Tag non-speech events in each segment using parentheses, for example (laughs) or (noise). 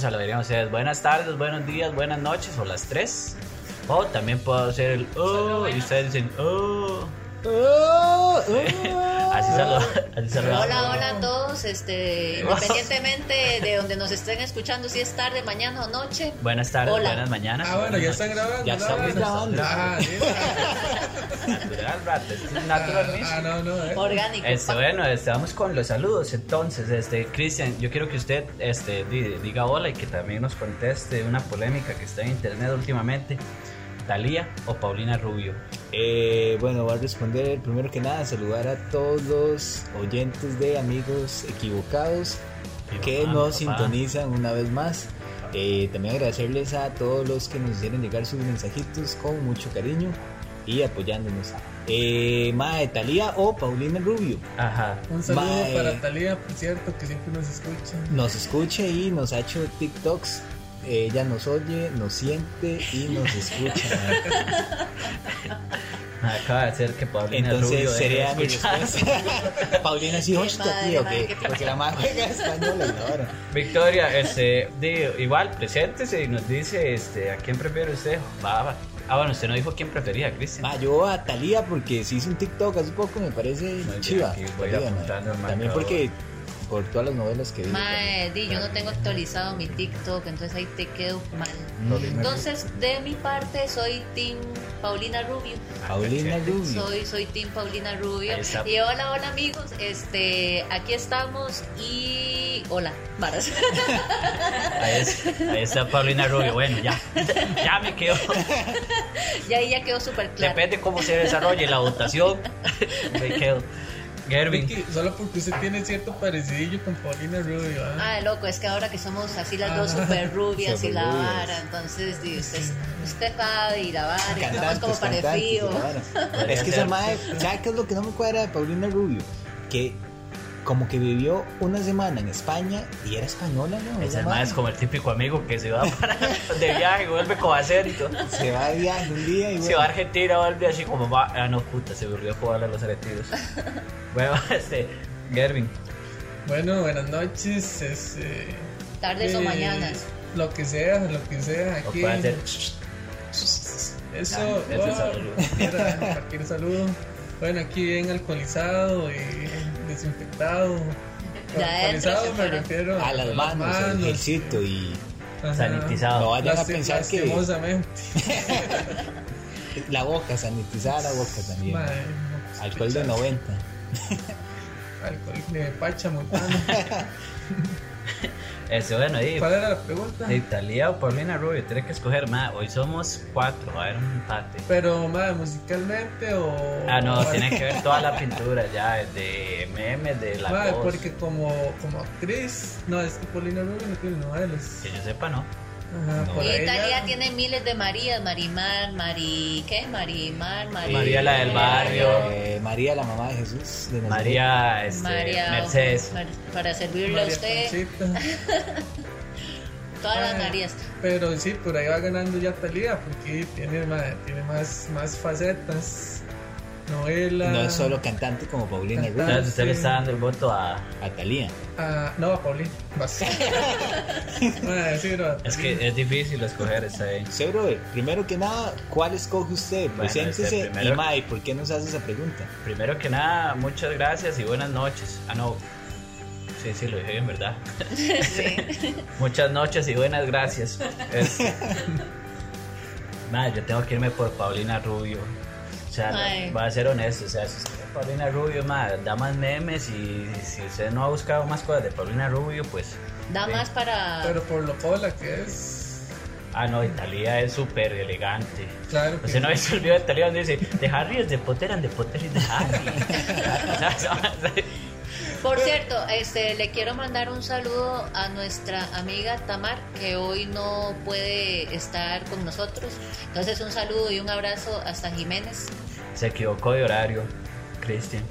¿Cómo dirían ustedes? Buenas tardes, buenos días, buenas noches o las tres. O también puedo hacer el oh y ustedes dicen oh. Oh, Así saluda- (laughs) así saludamos. Hola, hola a todos. Este, (laughs) independientemente de donde nos estén escuchando, si es tarde, mañana o noche. Buenas tardes, Hola. buenas mañanas. Ah, bueno, ya están grabando. Ya ¿no? estamos grabando. Ah. (laughs) Natural, es natural mismo. Ah, no, no. eh. Orgánico. Este, bueno, este, vamos con los saludos. Entonces, este, Cristian, yo quiero que usted este, di- diga hola y que también nos conteste una polémica que está en internet últimamente. ¿Talía o Paulina Rubio? Eh, bueno, voy a responder primero que nada, saludar a todos los oyentes de Amigos Equivocados que mamá, nos papá. sintonizan una vez más. Eh, también agradecerles a todos los que nos hicieron llegar sus mensajitos con mucho cariño y apoyándonos. Eh, Mae, Talía o Paulina Rubio Ajá. Un saludo Mae. para Talía, por cierto, que siempre nos escucha. nos escucha y nos ha hecho TikToks. Ella nos oye, nos siente y nos escucha. Acaba de ser que Paulina Entonces Rubio sería mi respuesta. (laughs) Paulina sí, hostia, tío, madre, que porque la más juega española ahora. Victoria, este, igual, preséntese y nos dice este, a quién prefiere usted. Va, va. Ah, bueno, usted no dijo quién prefería, Cristian. Ma, yo a Talía porque se hizo un TikTok hace poco, me parece bien, chiva. aquí voy Talía, ma. apuntando el También porque por todas las novelas que vi. Mae, di, yo no tengo actualizado mi TikTok, entonces ahí te quedo mal. Entonces, de mi parte, soy Team Paulina Rubio. Paulina Rubio. Soy, soy Team Paulina Rubio. Y hola, hola amigos. Este, aquí estamos y hola, varas. (laughs) Ahí, es- ahí está Paulina Rubio. Bueno, ya. Ya me quedo. (laughs) y ahí ya quedó súper claro. Depende cómo se desarrolle la votación. (laughs) Me quedo. Vicky, solo porque usted tiene cierto parecidillo con Paulina Rubio. ¿ah? Ah, loco, es que ahora que somos así las dos Ah, super rubias y la rubias. vara, entonces di, usted, usted sabe y la vara, y somos como parecidos. (laughs) Es que esa madre, ¿sabe qué es lo que no me cuadra de Paulina Rubio? Que como que vivió una semana en España y era española, ¿no? Ese Esa es como el típico amigo que se va para (laughs) de viaje y vuelve con acento. Se va de viaje un día y Se bueno, va a Argentina, vuelve así como va. Ah, no, puta, se volvió a jugar a los aretidos. (laughs) Bueno, este, Gervin. Bueno, buenas noches. Este, Tardes o eh, mañanas. Lo que sea, lo que sea. O Aquí. puede hacer. Eso, Ah, oh, saludo. mira, cualquier saludo. Bueno, aquí bien alcoholizado y desinfectado. Se me refiero a las manos, el ejercito y Ajá. Sanitizado. no vayan a pensar que (laughs) la boca, sanitizar la boca también. No, Alcohol de 90. Alcohol de Pacha Montana. (laughs) (laughs) Este, bueno, ahí. ¿Cuál era la pregunta? Italia o Paulina Rubio, tiene que escoger más. Hoy somos cuatro, va a haber un empate. Pero, madre, musicalmente o. Ah, no, tiene que ver toda la (laughs) pintura ya, de memes, de la Madre, voz. porque como, como actriz, no, es que Paulina Rubio no tiene novelas. Que yo sepa, no. Ajá, No. Y Italia tiene miles de Marías, Marimar, Mari, ¿qué? Marimar, Mari... María la del barrio. Eh, María, la mamá de Jesús. De. María, este, María, Mercedes. Para servirle a María usted, Conchita. (laughs) todas las Madre, Marías. Pero sí, por ahí va ganando ya Talía, porque tiene, tiene más, más facetas. Novela. No es solo cantante como Paulina Rubio. Entonces usted le sí. está dando el voto a... A Talía. Ah, no, a Paulina. Vas. (laughs) Sí, no, Es que es difícil escoger esa ahí. Brother, primero que nada, ¿cuál escoge usted? Bueno, Preséntese este, primero- y May, ¿por qué nos hace esa pregunta? Primero que nada, muchas gracias y buenas noches. Ah, no. Sí, sí, lo dije bien, ¿verdad? Sí. (laughs) Muchas noches y buenas gracias. (laughs) Este, Madre, yo tengo que irme por Paulina Rubio. O sea, Ay. voy a ser honesto. O sea, si usted Paulina Rubio, da más memes y si usted no ha buscado más cosas de Paulina Rubio, pues. Da más para... Pero por lo cola que es. Ah, no, Italia es súper elegante. Claro que Usted no ha visto el video de Italia donde dice, de Harry es de Potter and de Potter es de Harry. (laughs) (laughs) Por cierto, este, le quiero mandar un saludo a nuestra amiga Tamar, que hoy no puede estar con nosotros. Entonces, un saludo y un abrazo hasta Jiménez. Se equivocó de horario, Cristian.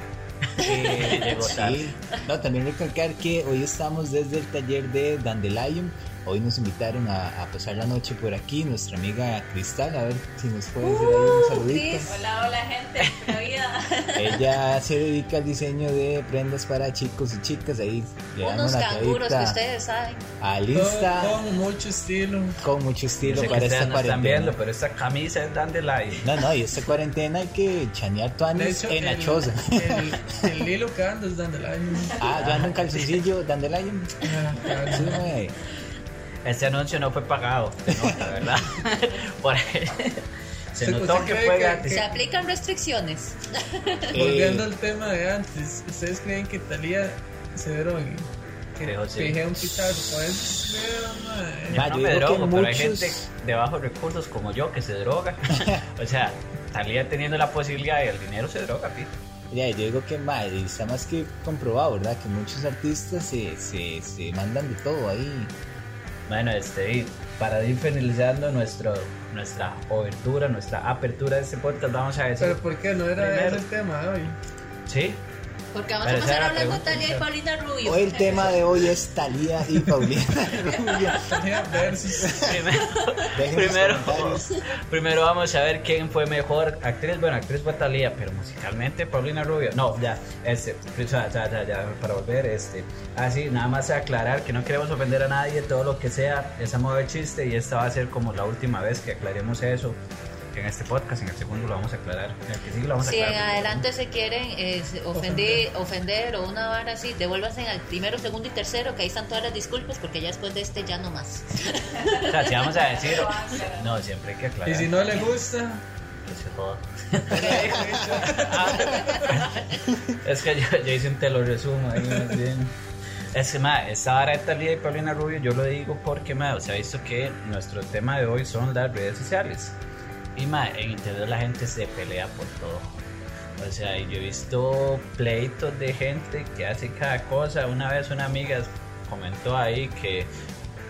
(laughs) Eh, sí. No, también recalcar que hoy estamos desde el taller de Dandelion. Hoy nos invitaron a, a pasar la noche por aquí. Nuestra amiga Cristal, a ver si nos puede decir ahí un saludito. Cris. Hola, hola gente, vida. (laughs) Ella se dedica al diseño de prendas para chicos y chicas. Ahí le dan Unos una canguros que ustedes saben. al Todo Insta con mucho estilo. con mucho estilo sé para esta no están cuarentena. viendo, pero esta camisa es Dandelion. No, no, y esta cuarentena hay que chanear tuanes en la choza. el, el hilo que anda es Dandelion. Ah, yo ando en calzoncillo, Dandelion. Sí, mae. Este anuncio no fue pagado, se nota, ¿verdad? (laughs) Por ahí. Se ¿Usted- notó usted que fue gratis. Se aplican restricciones. (laughs) Volviendo al tema de antes, ¿ustedes creen que Talía se drogue? Que Creo, sí. pije un pichazo, pues. Yo no yo me drogo, pero hay gente de bajos recursos como yo que se droga. (laughs) o sea, Talía teniendo la posibilidad y el dinero se droga, pito. Ya, yo digo que ma, y está más que comprobado, ¿verdad? Que muchos artistas se, se, se mandan de todo ahí. Bueno, este, para ir finalizando nuestro, nuestra obertura, nuestra apertura de este podcast, vamos a decir. Pero ¿por qué no era Primero. ese el tema de hoy? Sí, Porque vamos Pero a pasar hablando de Talia y. Paulina Rubio. Hoy el tema de hoy es Talía y Paulina (laughs) Rubio. Talía versus. primero, primero, primero vamos a ver quién fue mejor actriz. Bueno, actriz fue Talía, pero musicalmente Paulina Rubio. No, ya, este, ya, ya, ya, ya, para volver, este. Así, nada más aclarar que no queremos ofender a nadie, todo lo que sea, es a modo de chiste y esta va a ser como la última vez que aclaremos eso. En este podcast, en el segundo lo vamos a aclarar. En el que sigue lo vamos a Si en adelante se quieren eh, ofender, ofender o una vara así, devuélvanse al primero, segundo y tercero, que ahí están todas las disculpas, porque ya después de este ya no más. O sea, si vamos a decir. No, siempre hay que aclarar. Y si no le gusta, Que se joda. (laughs) es que yo, yo hice un te lo resumo ahí más bien. Es que, ma, esta vara de Talía y Paulina Rubio, yo lo digo porque, ma, o sea, visto que nuestro tema de hoy son las redes sociales. Y, ma, en internet la gente se pelea por todo. O sea, yo he visto pleitos de gente que hace cada cosa. Una vez una amiga comentó ahí que,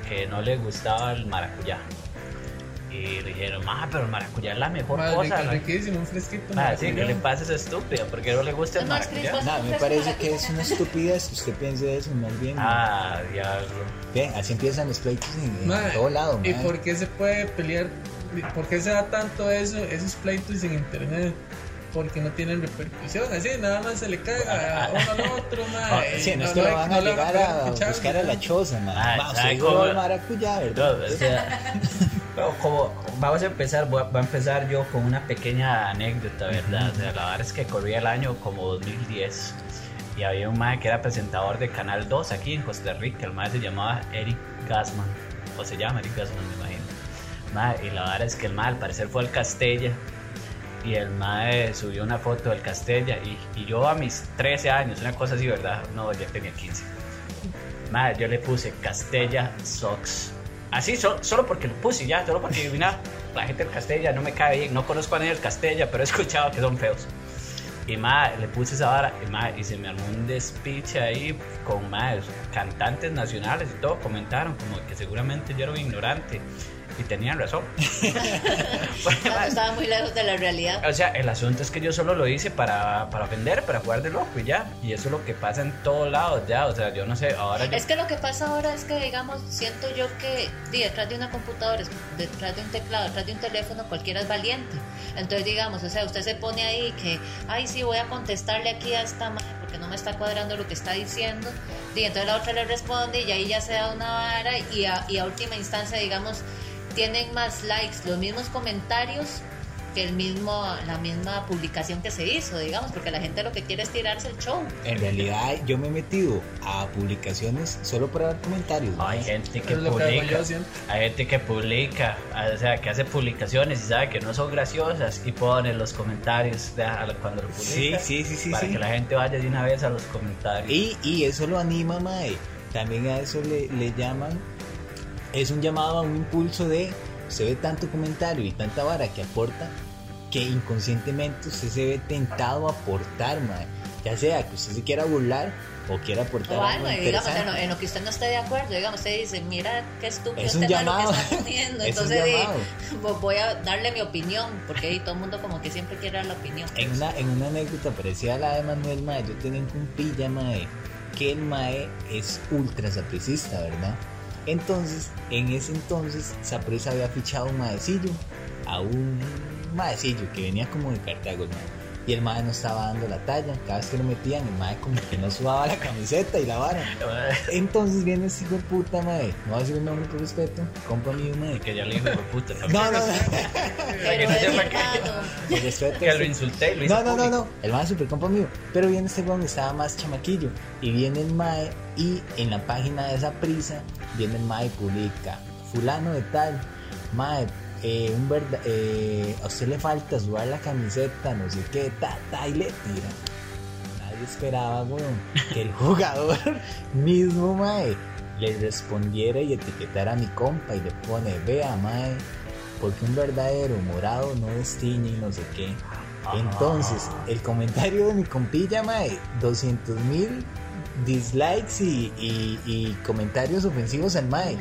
que no le gustaba el maracuyá. Y le dijeron, ma, pero el maracuyá es la mejor madre, cosa. la- riquísimo, un fresquito. Ah, sí, que le pasa estúpida? porque no le gusta el Es más, maracuyá? Nada, me parece que es una estupidez que usted piense eso, más bien. Ah, diablo. Ve, así empiezan los pleitos en, todo lado. ¿Y por qué se puede pelear? ¿Por qué se da tanto eso, esos pleitos en internet? Porque no tienen repercusión, así nada más se le caga a uno al otro, Ah, mae, Sí, no es no que le- lo van a le llegar a buscar a la choza, man. Ah, Va, ¿sabe usted cómo? dijo maracuyá, No, ¿verdad? o sea, (laughs) como vamos a empezar, voy a, voy a empezar yo con una pequeña anécdota, ¿verdad? O sea, la verdad es que corría el año como 2010 y había un mae que era presentador de Canal 2 aquí en Costa Rica. El mae se llamaba Eric Gassman, o se llama Eric Gassman. Y la verdad es que el mae al parecer fue al Castella y el mae subió una foto del Castella y, yo a mis 13 años, una cosa así, ¿verdad? No, ya tenía 15. Mae, yo le puse Castella Socks. Así, so- solo porque lo puse ya, solo porque mira, la gente del Castella no me cae bien, no conozco a nadie del Castella, pero he escuchado que son feos. Y mae, le puse esa vara y, mae, y se me armó un despiche ahí con mae, cantantes nacionales y todo, comentaron como que seguramente yo era un ignorante y tenían razón. (laughs) Claro, mae, estaba muy lejos de la realidad. o sea, el asunto es que yo solo lo hice para, para vender, para jugar de loco y ya. Y eso es lo que pasa en todos lados ya. O sea, yo no sé, ahora yo... Es que lo que pasa ahora es que, digamos, siento yo que detrás de una computadora, detrás de un teclado, detrás de un teléfono, cualquiera es valiente. Entonces, digamos, o sea, usted se pone ahí que, ay, sí, voy a contestarle aquí a esta madre porque no me está cuadrando lo que está diciendo. Y entonces la otra le responde y ahí ya se da una vara y a, y a última instancia, digamos, tienen más likes, los mismos comentarios que el mismo, la misma publicación que se hizo, digamos, porque la gente lo que quiere es tirarse el show. En realidad, yo me he metido a publicaciones solo para dar comentarios. Hay mae. gente que publica, hay gente que publica, o sea, que hace publicaciones y sabe que no son graciosas y pone los comentarios cuando lo Sí, publica. sí, sí, sí. para sí. que la gente vaya de una vez a los comentarios. Y, y eso lo anima, Mae. También a eso le, le llaman. Es un llamado a un impulso de. Usted ve tanto comentario y tanta vara que aporta que inconscientemente usted se ve tentado a aportar, Mae. Ya sea que usted se quiera burlar o quiera aportar O algo algo, digamos, en lo, en lo que usted no esté de acuerdo, digamos, usted dice, mira qué estúpido Es un este malo llamado. que está (laughs) poniendo. Es un Entonces, di, llamado. (laughs) vo- voy a darle mi opinión, porque ahí todo el mundo como que siempre quiere dar la opinión. En una, en una anécdota parecida a la de Manuel Mae, yo tenía un compilla Mae, que el Mae es ultra sapricista, ¿verdad? Entonces, en ese entonces, Saprissa había fichado un maecillo a un maecillo que venía como de Cartago, mae. Y el mae no estaba dando la talla. Cada vez que lo metían, el mae como que no subaba la camiseta y la vara. Entonces viene ese hijo de puta, mae. No voy a decir el nombre por respeto. Compa mío, mae. Que ya le dijo de puta. No, no, no. Que no sepa que- respeto. Que lo insulté y lo hice No, no, no, no. El mae es super compa mío. Pero viene este weón que estaba más chamaquillo. Y viene el mae y en la página de esa prisa viene el mae y publica. Fulano de tal. Mae, eh, un verda- eh, a usted le falta sudar la camiseta, no sé qué, ta, ta, y le tira. Nadie esperaba, weón, que el (laughs) jugador (laughs) mismo, mae, le respondiera y etiquetara a mi compa y le pone, vea, mae, porque un verdadero morado no destiñe y no sé qué. Entonces, el comentario de mi compilla, mae, 200 mil dislikes y, y- y comentarios ofensivos al mae.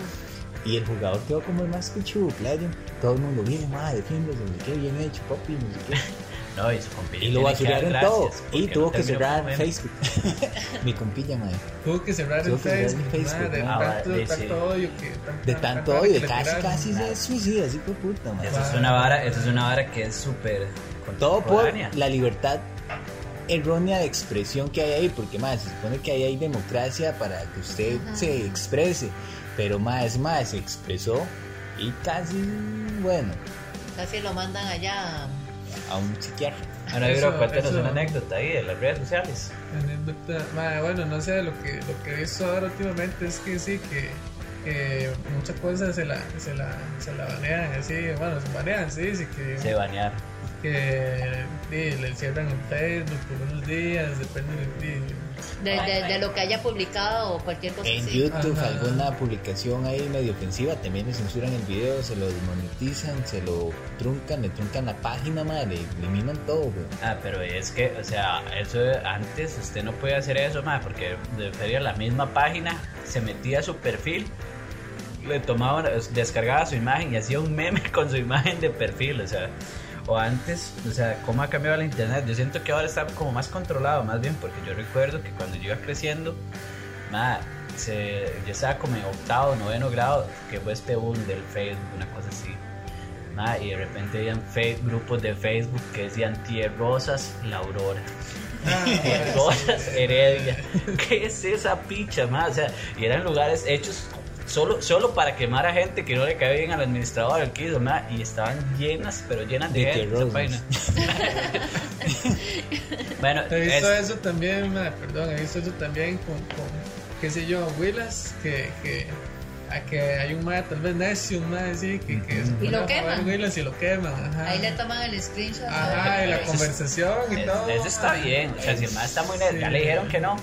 Y el jugador quedó como el más pichudo, playa. Todo el mundo, bien, mae, defiéndese, no sé qué, bien hecho, papi, no sé qué. (laughs) No, y su compilla Y lo que basuraron todo. Y no tuvo que cerrar. Facebook. (laughs) mi compilla, mae. Tuvo que cerrar Tuvo el que cerrar el Facebook, Facebook, madre, de ah, tanto, vale, tanto odio que tan- De tan- tanto tan- odio, que casi, tiraron. casi se suicida, así por puta, mae. Eso es una vara, eso es una vara que es súper Todo por la libertad errónea de expresión que hay ahí, porque más se supone que ahí hay democracia para que usted se exprese, pero más más se expresó y casi bueno Casi lo mandan allá. a un psiquiatra. Ahora, Vibro, cuéntanos eso- una anécdota ahí de las redes sociales. Anécdota, madre, bueno, no sé, lo que, lo que he visto ahora últimamente es que sí, que, muchas cosas se la, se la, se la banean así, bueno, se banean, sí, sí, que, Se banear. que sí, le cierran en Facebook por unos días, depende de, De, de, de lo que haya publicado o cualquier cosa En así. YouTube Ajá. alguna publicación ahí medio ofensiva también le censuran el video, se lo desmonetizan, se lo truncan, le truncan la página, madre, le eliminan todo, güey. Ah, pero es que, o sea, eso antes usted no podía hacer eso, más porque prefería la misma página, se metía a su perfil, le tomaba, descargaba su imagen y hacía un meme (laughs) con su imagen de perfil, o sea, o antes, o sea, cómo ha cambiado la internet. Yo siento que ahora está como más controlado, más bien, porque yo recuerdo que cuando yo iba creciendo, ma, se, yo estaba como en octavo, noveno grado, que fue este boom del Facebook, una cosa así. Ma, y de repente habían grupos de Facebook que decían Tierrosas, La Aurora. (laughs) Tierrosas, Heredia. (laughs) ¿Qué es esa picha, ma? O sea, y eran lugares hechos solo, solo para quemar a gente que no le cae bien al administrador, al que hizo, ma, y estaban llenas, pero llenas de, De gente. esa página. (laughs) bueno, He visto es- eso también, madre, perdón, he visto eso también con, con qué sé yo, abuelas, que, que, a que hay un madre tal vez necio, un madre así, que, que se pone lo queman. Y lo queman, ajá. Ahí le toman el screenshot. Ajá, y la Eso es- conversación y es- todo. eso está bien. O sea, si el más está muy ya Sí. le dijeron que no.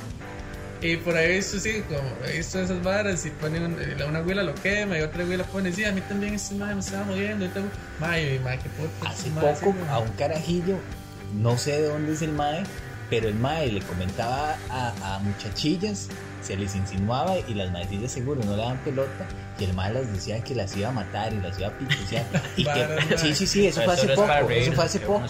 Y por ahí he visto, sí, como he visto esas varas y ponen un- eh, una abuela lo quema y otra abuela pone, sí, a mí también este madre me estaba muriendo. Y todo. Mae, mae, qué puta. Hace este poco a un carajillo, no sé de dónde es el mae, pero el mae le comentaba a, a muchachillas, se les insinuaba y las maecillas seguro no le daban pelota y el mae las decía que las iba a matar y las iba a pichusear. (laughs) Y que, sí, sí, sí, eso fue hace poco, eso fue hace poco.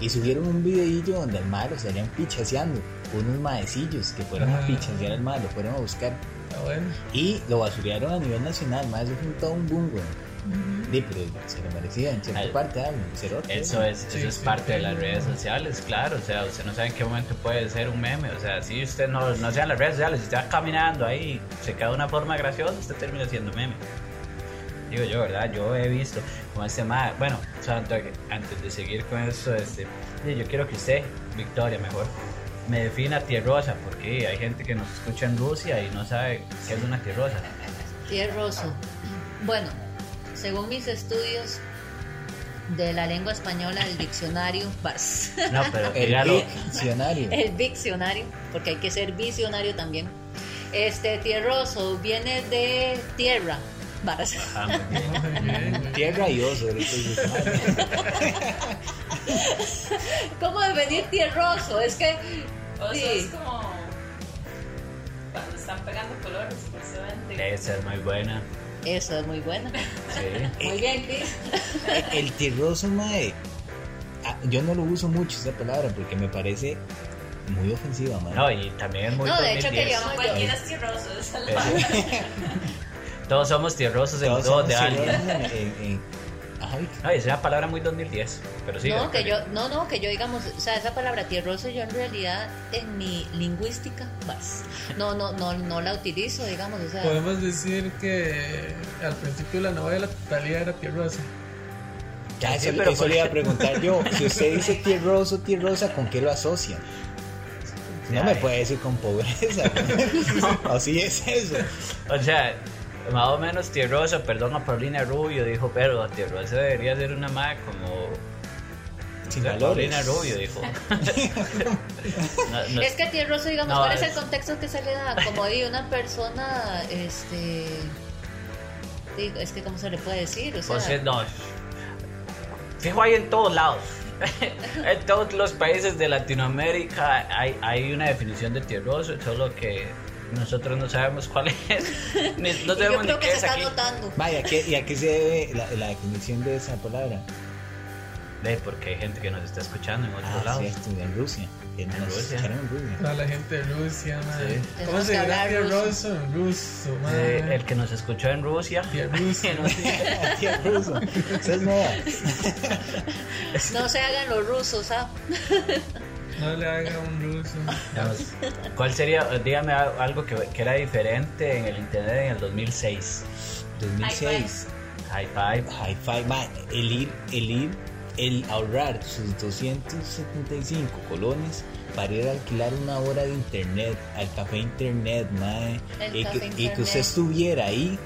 Y subieron un videillo donde al mae lo estarían pichaseando, unos maecillos que fueron a Ah. pichasear al mae, lo fueron a buscar Ah, bueno. y lo basurearon a nivel nacional, mae, eso fue todo un boom, güey. Sí, pero se lo merecía en cierta Al- parte, ah, Eso es, Sí, eso es sí, parte de sí. las redes sociales, claro. O sea, usted no sabe en qué momento puede ser un meme. O sea, si usted no, no sea en las redes sociales, si usted va caminando ahí, se queda de una forma graciosa, usted termina siendo meme. Digo yo, ¿verdad? Yo he visto como este ma Bueno, o sea, antes antes de seguir con eso, este, yo quiero que usted, Victoria, mejor, me defina tierrosa, porque hay gente que nos escucha en Rusia y no sabe qué es una tierrosa. Tierroso. Bueno, según mis estudios de la lengua española, el diccionario, vas. No, pero (laughs) El diccionario. el diccionario, porque hay que ser visionario también. Este tierroso viene de tierra, varas. (laughs) Tierra y oso. ¿Cómo devenir tierroso? Es que O Sí. es como cuando están pegando colores, pues se ven. Esa es muy buena. Eso es muy bueno. Sí. (laughs) Muy bien, Chris. El, el tierroso, mae. ah, Yo no lo uso mucho esa palabra porque me parece muy ofensiva, mae. No, y también es muy No, de hecho 2010. quería- No, cualquiera es tierroso. esa. (laughs) Todos somos tierrosos en Todos dos somos de alguien. en- en- Vic. No, es una palabra muy 2010. Pero sí. no, que yo, no, no, que yo digamos, o sea, esa palabra tierroso yo en realidad en mi lingüística, pues, no, no, no, no la utilizo, digamos, o sea, Podemos decir que al principio de la novela Talía era tierrosa. Ya, Sí, eso, pero eso le iba a (laughs) preguntar yo. Si usted dice tierroso, tierrosa, ¿con qué lo asocia? No me Ay. puede decir con pobreza. (laughs) Así es eso. O sea, más o menos tierroso, perdón a Paulina Rubio, dijo, pero tierroso debería ser una madre como. Sin valores. Paulina Rubio dijo. (laughs) No, no, es que tierroso, digamos, No, ¿cuál es, es- el contexto que se le da? Como de una persona, este, es que cómo se le puede decir, o sea, pues, no. Fijo ahí en todos lados. (laughs) en todos los países de Latinoamérica hay, hay una definición de tierroso, solo que nosotros no sabemos cuál es. (laughs) Ni- no y yo sabemos ni creo que qué se es está aquí. notando. Vaya, ¿qué- ¿y a qué se debe la, la definición de esa palabra? De, porque hay gente que nos está escuchando en otros Ah, lados. cierto, en Rusia. Que En Rusia. en Rusia. Toda la gente de Rusia, madre. Sí. ¿Cómo se dirá tierroso? Ruso, madre. el que nos escuchó en Rusia. Tía (laughs) ruso. (laughs) Esa es nueva. No se hagan los rusos, ¿ah? No le haga un ruso. Digamos, ¿Cuál sería, dígame a- algo que, que era diferente en el internet en el 2006? 2006. High five. Hi-Fi, man, el ir, el ir, el ahorrar sus 275 colones para ir a alquilar una hora de internet al café internet, El y, café que, y que usted estuviera ahí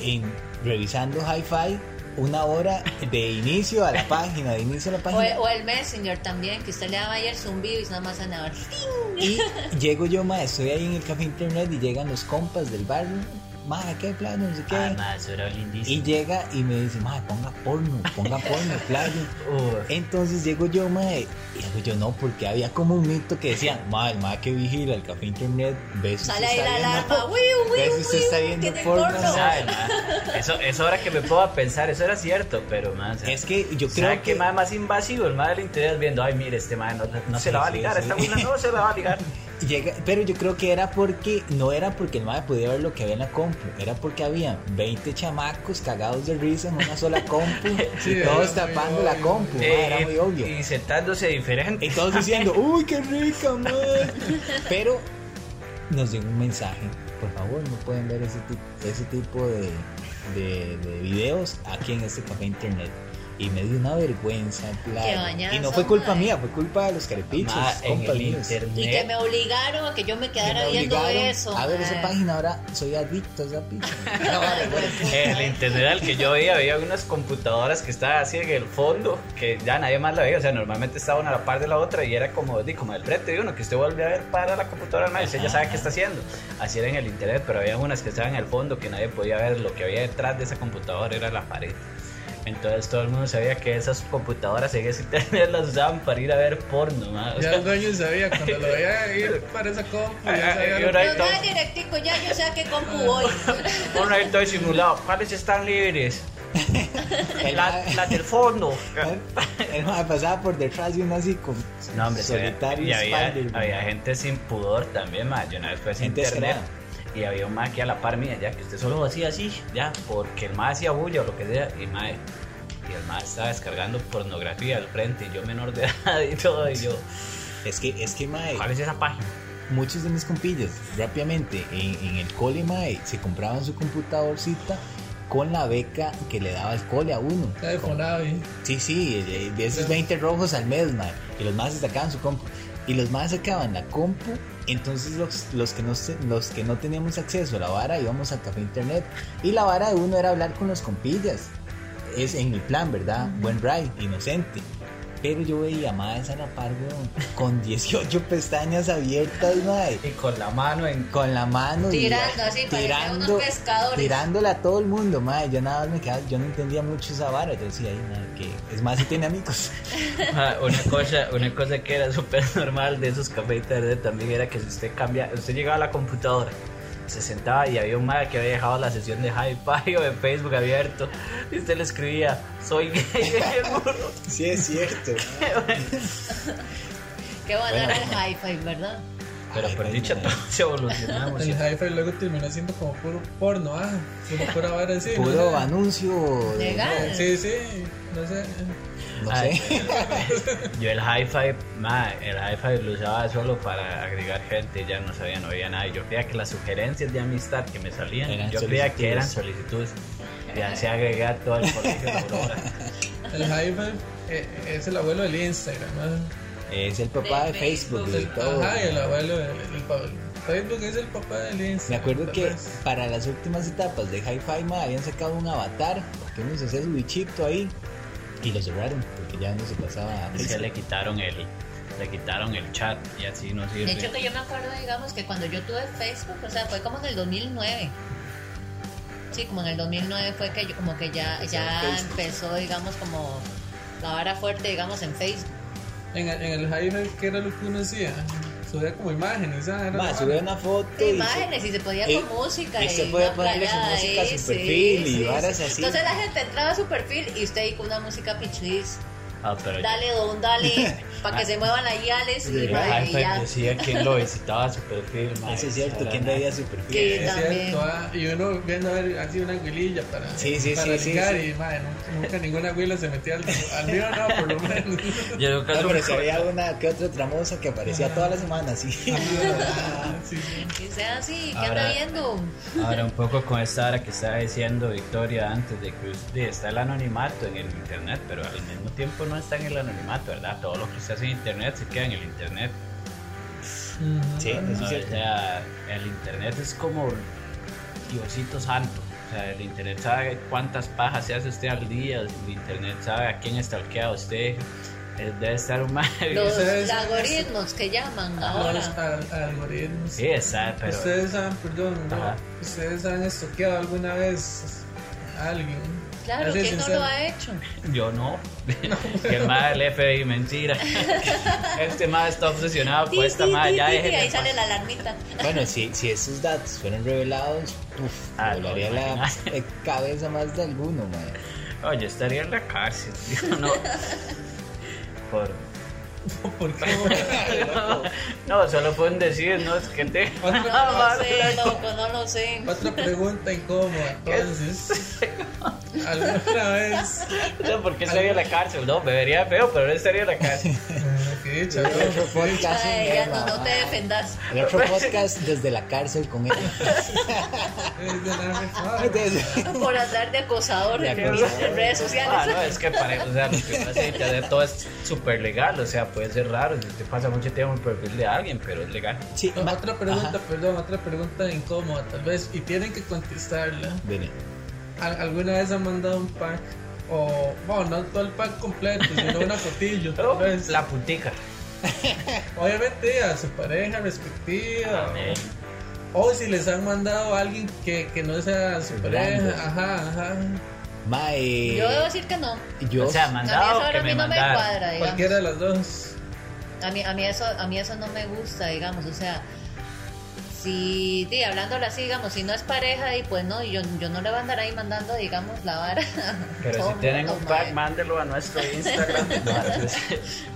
en, revisando Hi-Fi una hora de inicio a la página, de inicio a la O, página. o el Messenger también, que usted le daba ahí el zumbido y nada más andaba. Y llego yo, ma, estoy ahí en el café internet y llegan los compas del barrio, ma, qué plano, no sé qué. Ah, ma, eso era y lindísimo. llega y me dice, ma, ponga porno, ponga porno, (laughs) playo. Uf. Entonces llego yo, mae, y digo yo no, porque había como un mito que decían, ma, el mae que vigila el café internet, ve si Sale ahí la alarma. Wiu, si usted está viendo porno. porno. Eso, eso ahora que me puedo pensar, eso era cierto, pero más. Es que yo creo ¿Sabe que qué más, más invasivo? El madre del internet viendo, ay, mire, este madre no, no se Sí, la va a sí, ligar, sí. esta buena no se la va a ligar. (laughs) llega, pero yo creo que era porque, no era porque el mae podía ver lo que había en la compu, era porque había 20 chamacos cagados de risa en una sola compu (laughs) Sí, y era todos tapando la compu, mae, Eh, era muy obvio. Y sentándose diferente. Y todos diciendo, (laughs) uy, qué rica, man. Pero nos llegó un mensaje. Por favor, no pueden ver ese, ese tipo de, de, de videos aquí en este café internet. Y me dio una vergüenza, claro. Y no fue culpa mae. mía, fue culpa de los carepichos, Ma, en el internet. Y que me obligaron a que yo me Que quedara me viendo eso. A ver esa mae. página, ahora soy adicto a esa picha. (laughs) No, vale, bueno. En el internet al que yo veía, había unas computadoras que estaban así en el fondo, que ya nadie más la veía, o sea, normalmente estaban a la par de la otra y era como, di, como el frente de uno, que usted vuelve a ver para la computadora, nadie, usted ya sabe qué está haciendo. Así era en el internet, pero había unas que estaban en el fondo que nadie podía ver, lo que había detrás de esa computadora era la pared. Entonces todo el mundo sabía que esas computadoras en ese (laughs) internet las usaban para ir a ver porno, ma. O Ya sea, el dueño sabía, cuando lo veía ir para esa compu, ya sabía y lo ahora que- Nos da directico, ya yo sé a qué compu voy. uno ahí todo simulado, ¿cuáles están libres? (laughs) El La- Las del fondo. (laughs) el mae pasaba por detrás de uno así con No, hombre, solitario y había, había gente sin pudor también, ma. Yo una vez fui a Gente internet descarada. Y había un ma aquí a la par mía, ya que usted solo hacía así, ya, porque el ma hacía bulla o lo que sea, y ma, y el ma estaba descargando pornografía al frente, y yo menor de (laughs) edad y todo, y yo, Es que, es que, mae, ¿cuál es esa página? muchos de mis compillas rápidamente en, en el cole mae, se compraban su computadorcita con la beca que le daba el cole a uno. Está de Fonavi. Sí, sí, de, de esos 20 rojos al mes, mae, y los más sacaban su compu. Y los más sacaban la compu, entonces los, los, que no, los que no teníamos acceso a la vara íbamos al café internet. Y la vara de uno era hablar con los compillas. Es en mi plan, ¿verdad? Buen ride, inocente. Pero yo veía mae a la par, weón, con 18 pestañas abiertas, mae. Y con la mano en. Con la mano y- Tirando así, parecía unos pescadores. tirándola a todo el mundo, mae. Yo nada más me quedaba, yo no entendía mucho esa vara. Yo decía, ay, mae, que es más si tiene amigos. (laughs) Ah, Una cosa, una cosa que era súper normal de esos cafés de internet también era que si usted cambia, usted llegaba a la computadora, se sentaba y había un madre que había dejado la sesión de hi-fi (laughs) o de Facebook abierto y usted le escribía, soy gay, (laughs) sí, es cierto. (laughs) Qué bueno era el hi-fi, ¿verdad? Pero por dicha todo se evolucionamos. El hi-fi luego terminó siendo como puro porno, ah, puro pura vara así. Puro anuncio. Legal. Sí, sí, no sé. No Ay, sé. (laughs) Yo el hi-fi, el hi-fi lo usaba solo para agregar gente, ya no sabía, no había nada. Yo creía que las sugerencias de amistad que me salían, Eran yo creía que eran solicitudes. Ya se agregué a todo el colegio de Aurora. (laughs) El hi-fi eh, es el abuelo del Instagram, ¿no? Es el papá de De Facebook, de Facebook. todo. Ajá, el abuelo del Facebook es el papá del Instagram. Me acuerdo que para las últimas etapas de Hi-Fi ma, habían sacado un avatar, porque uno se hacía su bichito ahí y lo cerraron, porque ya no se pasaba a Es que le quitaron el, le quitaron el chat y así no sirve. De hecho que yo me acuerdo, digamos, que cuando yo tuve Facebook, o sea, fue como en el 2009. Sí, como en el 2009 fue que yo como que ya, Empezó ya empezó, digamos, como la vara fuerte, digamos, en Facebook. En, el- en el hi-fi, ¿qué era lo que uno hacía? Subía como imágenes. Era Ma, la subía una foto y imágenes y se podía y- con música y se podía ponerle su música a su perfil y varas así. Entonces la gente entraba a su perfil y usted ahí con una música pichis, Ah, pero yo- dale don, dale, (laughs) para que se muevan ahí ales y, el ma, y hi-fi ya. decía quién lo visitaba su perfil. Eso es cierto, ¿quién veía su perfil? Sí. Es también. cierto, ah, y uno viendo a ver así una huililla para, Sí, sí, para sí, ligar sí. y madre, nunca, nunca ninguna huila se metía al, al mío, no, por lo menos. (laughs) Yo nunca No, pero se veía una que otra tramosa que aparecía todas las semanas, sí. Ah, sí, sí. Y sea así, ¿qué Ahora- anda viendo? Ahora un poco con esta hora que estaba diciendo Victoria antes de que usted está el anonimato en el internet, pero al mismo tiempo no está en el anonimato, ¿verdad? Todo lo que usted hace en internet se queda en el internet. Sí, eso es o cierto. sea, el internet es como Diosito santo. O sea, el internet sabe cuántas pajas se hace usted al día, el internet sabe a quién stalkea usted. Eh, Debe estar un mal. Los Ustedes- (laughs) algoritmos que llaman Los ahora. al- algoritmos. Sí, está, pero. Ustedes han, perdón, no, ustedes han estoqueado alguna vez a alguien. Claro, ¿quién no lo ha hecho? Yo no. (laughs) que el madre del FBI, mentira. (laughs) este madre está obsesionado con esta madre. ti, Ya déjenle ahí en sale paz. la alarmita. Bueno, si, si esos datos fueran revelados, uf, (laughs) Ah, no, volaría la imagínate. eh, cabeza más de alguno, mae. Oye, estaría en la cárcel. tío, No. Por. ¿Por qué? No, solo pueden decir, no, es que te. No lo sé, loco, no lo sé. Otra pregunta incómoda, entonces. ¿Alguna vez? No, ¿por qué estaría en la cárcel? No, me vería feo, pero no estaría en la cárcel. (laughs) Ah, qué dicha, El ¿no? otro podcast, Ay, ya no, no te defendas. El otro podcast desde la cárcel con él. Es de la reforma. Desde- Por andar de acosador De en, acosador. en redes Ah, sociales. no, es que para, o sea, lo que hace en internet todo es súper legal, o sea, puede ser raro si te pasa mucho tiempo en el perfil de alguien, pero es legal. Sí, otra pregunta, Ajá. perdón, otra pregunta incómoda tal vez, y tienen que contestarla. Dele. ¿Al- ¿Alguna vez han mandado un pack? O, bueno, no todo el pack completo, sino una (laughs) fotillo, tal Oh, vez. la putica. (laughs) Obviamente a su pareja respectiva. Amén. O, o si les han mandado a alguien que, que no sea su pareja. Ajá, ajá. Mae, Yo debo decir que no. yo, O sea, A mí mandado eso que a mí me no me mandaron. cuadra, digamos. Cualquiera de las dos. A mí, a mí eso, a mí eso no me gusta, digamos, o sea, si, sí, hablándolo así, digamos, si no es pareja, y pues no, y yo, yo no le voy a andar ahí mandando, digamos, la vara. Pero (laughs) si tienen un pack, mae. mándelo a nuestro (laughs) Instagram.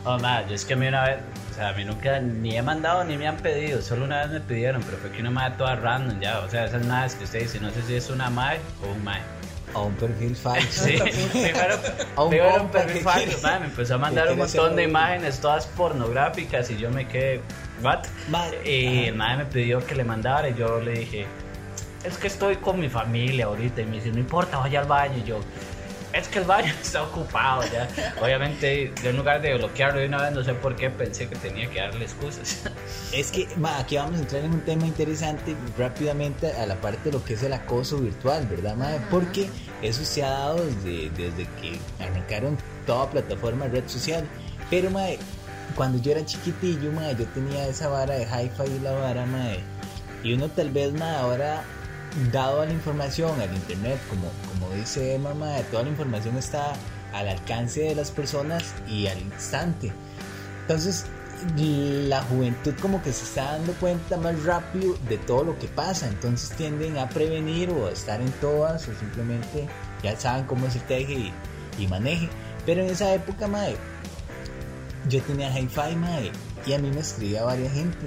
No, nada, (laughs) yo es que a mí una vez, o sea, a mí nunca ni he mandado ni me han pedido, solo una vez me pidieron, pero fue que una madre toda random ya, o sea, esas madres que usted dice, no sé si es una madre o un madre. a un perfil falso. Sí, primero, A un primero un perfil falso, madre, me empezó a mandar un montón de imágenes todas pornográficas y yo me quedé, ¿what? Madre, Y el madre me pidió que le mandara y yo le dije, es que estoy con mi familia ahorita y me dice, no importa, vaya al baño y yo, es que el baño (laughs) está ocupado ya. (laughs) Obviamente, yo en lugar de bloquearlo de una vez, no sé por qué pensé que tenía que darle excusas. (laughs) Es que ma, aquí vamos a entrar en un tema interesante rápidamente a la parte de lo que es el acoso virtual, ¿verdad, madre? Porque eso se ha dado desde, desde que arrancaron toda plataforma de red social. Pero, mae, cuando yo era chiquitillo, mae, yo tenía esa vara de hi-fi y la vara, mae. Y uno tal vez, mae, ahora, dado a la información, al internet, como, como dice Emma, mae, toda la información está al alcance de las personas y al instante. Entonces, la juventud como que se está dando cuenta más rápido de todo lo que pasa, entonces tienden a prevenir o a estar en todas o simplemente ya saben cómo se teje y, y maneje. Pero en esa época, mae, yo tenía hi-fi, mae, y a mí me escribía varias gente.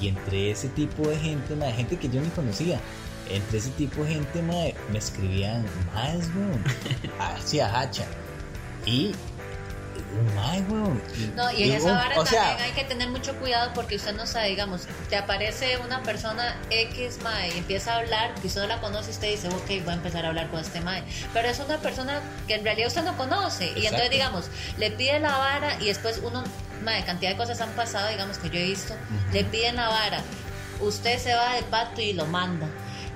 Y entre ese tipo de gente, mae, gente que yo ni conocía, entre ese tipo de gente, mae, me escribían más, weón, (laughs) hacia hacha. Y, weón. No, y en esa vara o sea, también hay que tener mucho cuidado porque usted no sabe, digamos, te aparece una persona X, mae, y empieza a hablar, que usted no la conoce, y usted dice, ok, voy a empezar a hablar con este mae. Pero es una persona que en realidad usted no conoce. Y entonces, digamos, le pide la vara y después uno, mae, cantidad de cosas han pasado, digamos, que yo he visto, le piden la vara, usted se va de pato y lo manda.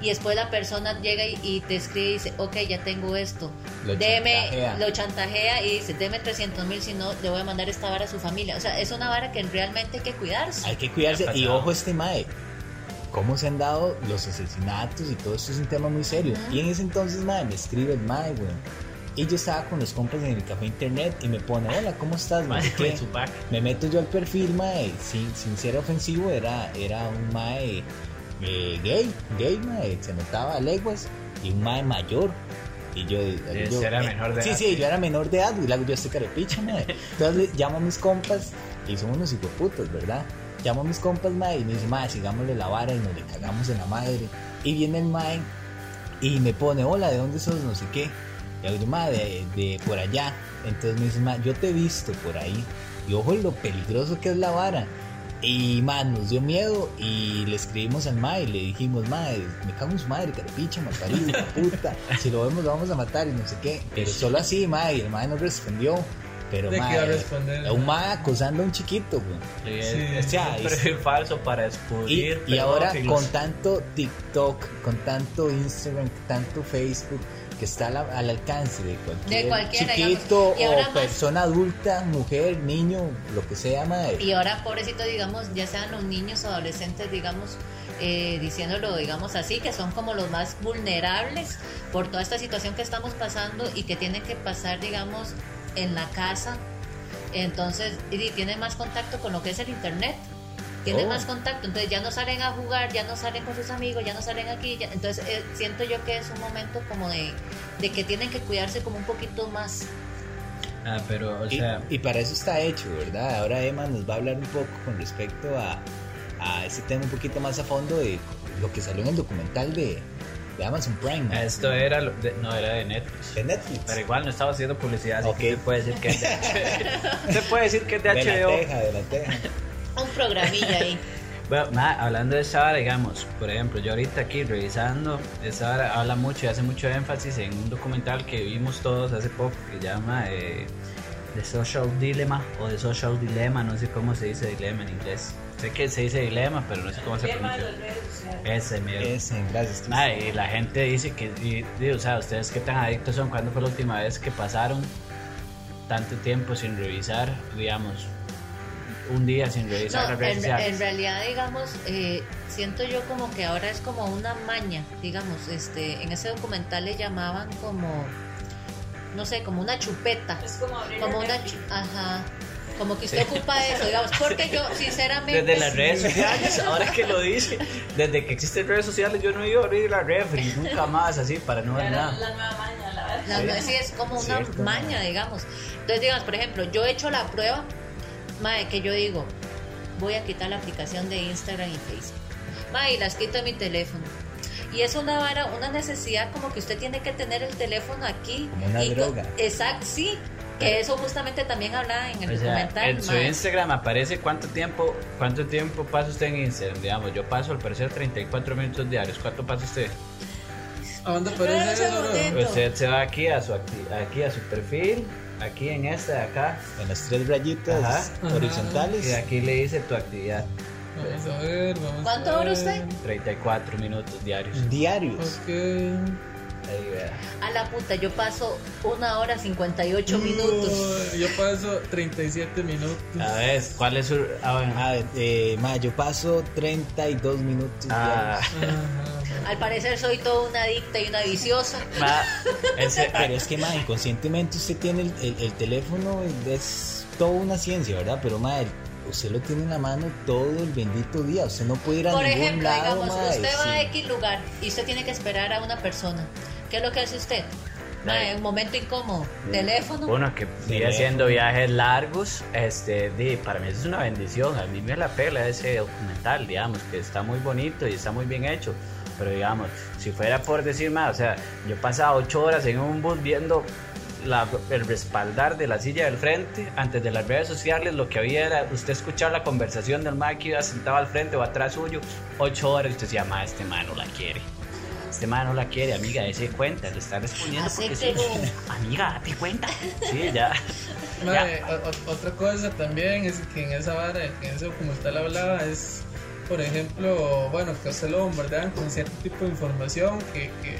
Y después la persona llega y, y te escribe y dice, ok, ya tengo esto. Lo deme, chantajea. lo chantajea y dice, deme 300 mil, si no, le voy a mandar esta vara a su familia. O sea, es una vara que realmente hay que cuidarse. Hay que cuidarse. Y ojo este mae. Cómo se han dado los asesinatos y todo esto es un tema muy serio. Y en ese entonces, mae, me escribe el mae, weón. Y yo estaba con los compas en el café internet y me pone, hola, ¿cómo estás? Mae, qué. Me meto yo al perfil, mae, sin, sin ser ofensivo, era, era un mae eh, gay, gay, mae, se notaba a leguas, y un mae mayor. Y yo, Ese yo- era menor de sí, edad, Sí, yo era menor de edad, y luego yo estoy carepicha, mae. Entonces llamo a mis compas, y son unos hijoputos, ¿verdad? Llamo a mis compas, mae, y me dice, mae, sigámosle la vara y nos le cagamos en la madre. Y viene el mae, y me pone, hola, ¿de dónde sos? No sé qué. Y yo, "Ma, de, de por allá. Entonces me dice, ma, yo te he visto por ahí. Y ojo lo peligroso que es la vara. Y man, nos dio miedo y le escribimos al ma y le dijimos, ma, me cago en su madre, carapicha, malparido, puta. Si lo vemos lo vamos a matar y no sé qué. Pero solo así, ma, y el ma nos respondió. Pero ¿De ma, qué iba a eh, responder? un ma acosando a un chiquito, güey. Sí, Sí. es, O sea, es (laughs) falso para Y, expulsar y ahora con tanto TikTok, con tanto Instagram, tanto Facebook, que está al, al alcance de cualquier De cualquiera, chiquito o más- persona adulta, mujer, niño, lo que sea, madre. Y ahora, pobrecito, digamos, ya sean los niños o adolescentes, digamos, eh, diciéndolo, digamos así, que son como los más vulnerables por toda esta situación que estamos pasando y que tienen que pasar, digamos, en la casa. Entonces, y tienen más contacto con lo que es el internet. Tienen Oh. más contacto, entonces ya no salen a jugar, ya no salen con sus amigos, ya no salen aquí. ya- entonces, eh, siento yo que es un momento como de, de que tienen que cuidarse como un poquito más. Ah, pero, o Y, sea, y para eso está hecho, ¿verdad? Ahora Emma nos va a hablar un poco con respecto a, a ese tema un poquito más a fondo de lo que salió en el documental de, de Amazon Prime, ¿no? esto era, de- no, era de Netflix. de Netflix. Pero igual no estaba haciendo publicidad, así Ok. que usted puede decir que es de (laughs) HBO. Usted puede decir que es de de la teja, de la teja. Un programilla ahí. (laughs) Bueno, ma, hablando de esa hora, digamos, por ejemplo, yo ahorita aquí revisando, esa hora habla mucho y hace mucho énfasis en un documental que vimos todos hace poco que se llama eh, The Social Dilemma o The Social Dilemma, no sé cómo se dice dilema en inglés. Sé que se dice dilema, pero no sé cómo se pronuncia. Ese mierda. Ese, gracias. Ma, y la gente dice que, y- y, o sea, ustedes qué tan adictos son, ¿cuándo fue la última vez que pasaron tanto tiempo sin revisar, digamos, un día sin revisar No, las redes en, sociales? en realidad, digamos, eh, siento yo como que ahora es como una maña, digamos, este, en ese documental le llamaban como, no sé, como una chupeta, Es como abrir como una, ajá, como que usted ocupa eso, digamos, porque yo, (laughs) sinceramente, Desde las redes sociales, ahora que lo dice, desde que existen redes sociales, yo no iba a abrir la refri, nunca más, así, para no ver nada. la nueva maña, la verdad. La Sí. sí es como una Cierto, maña, digamos. Entonces, digamos, por ejemplo, yo he hecho la prueba, mae, que yo digo, voy a quitar la aplicación de Instagram y Facebook. Mae, y las quito de mi teléfono. Y es una vara, una necesidad como que usted tiene que tener el teléfono aquí. Como una y droga. Exacto, sí. Que eso justamente también hablaba en el O sea, documental. en su mae. Instagram aparece cuánto tiempo, cuánto tiempo pasa usted en Instagram, digamos, yo paso al parecer 34 minutos diarios, ¿cuánto pasa usted? ¿A dónde aparece eso. Usted se va aquí a su acti- aquí a su perfil, aquí en este de acá, En las tres rayitas Ajá. horizontales. y aquí le dice tu actividad, Vamos a ver, vamos ¿Cuánto a dura ver. usted? 34 minutos diarios. Diarios. Ok. A la puta, yo paso una hora 58 minutos. Yo paso 37 minutos. A ver, ¿cuál es su. Ah, bueno. A ver, eh, ma, yo paso 32 minutos. Ah. Al parecer soy toda una adicta y una viciosa. ma, (laughs) ese, Pero es que, ma, inconscientemente usted tiene el, el- el teléfono, es toda una ciencia, ¿verdad? Pero, ma, el- usted lo tiene en la mano todo el bendito día. Usted no puede ir a Por ningún ejemplo, lado, digamos, ma, usted va a. X lugar y usted tiene que esperar a una persona. ¿Qué es lo que hace usted? Ma, Ay. en un momento incómodo, teléfono. Uno que sigue haciendo viajes largos, este, di, para mí eso es una bendición. A mí me la pela ese documental, digamos, que está muy bonito y está muy bien hecho. Pero digamos, si fuera por decir más, o sea, yo pasaba ocho horas en un bus viendo la- el respaldar de la silla del frente. Antes de las redes sociales, lo que había era usted escuchar la conversación del ma que iba sentado al frente o atrás suyo, ocho horas, y usted decía, ma, este ma no la quiere. Este ma no la quiere, amiga, dése cuenta, le está respondiendo porque sí. (laughs) Amiga, date cuenta. Sí, ya. Mae, o- o- otra cosa también es que en esa vara, que en ese documental hablaba, es, por ejemplo, bueno, que usted lo bombardean con cierto tipo de información que, que,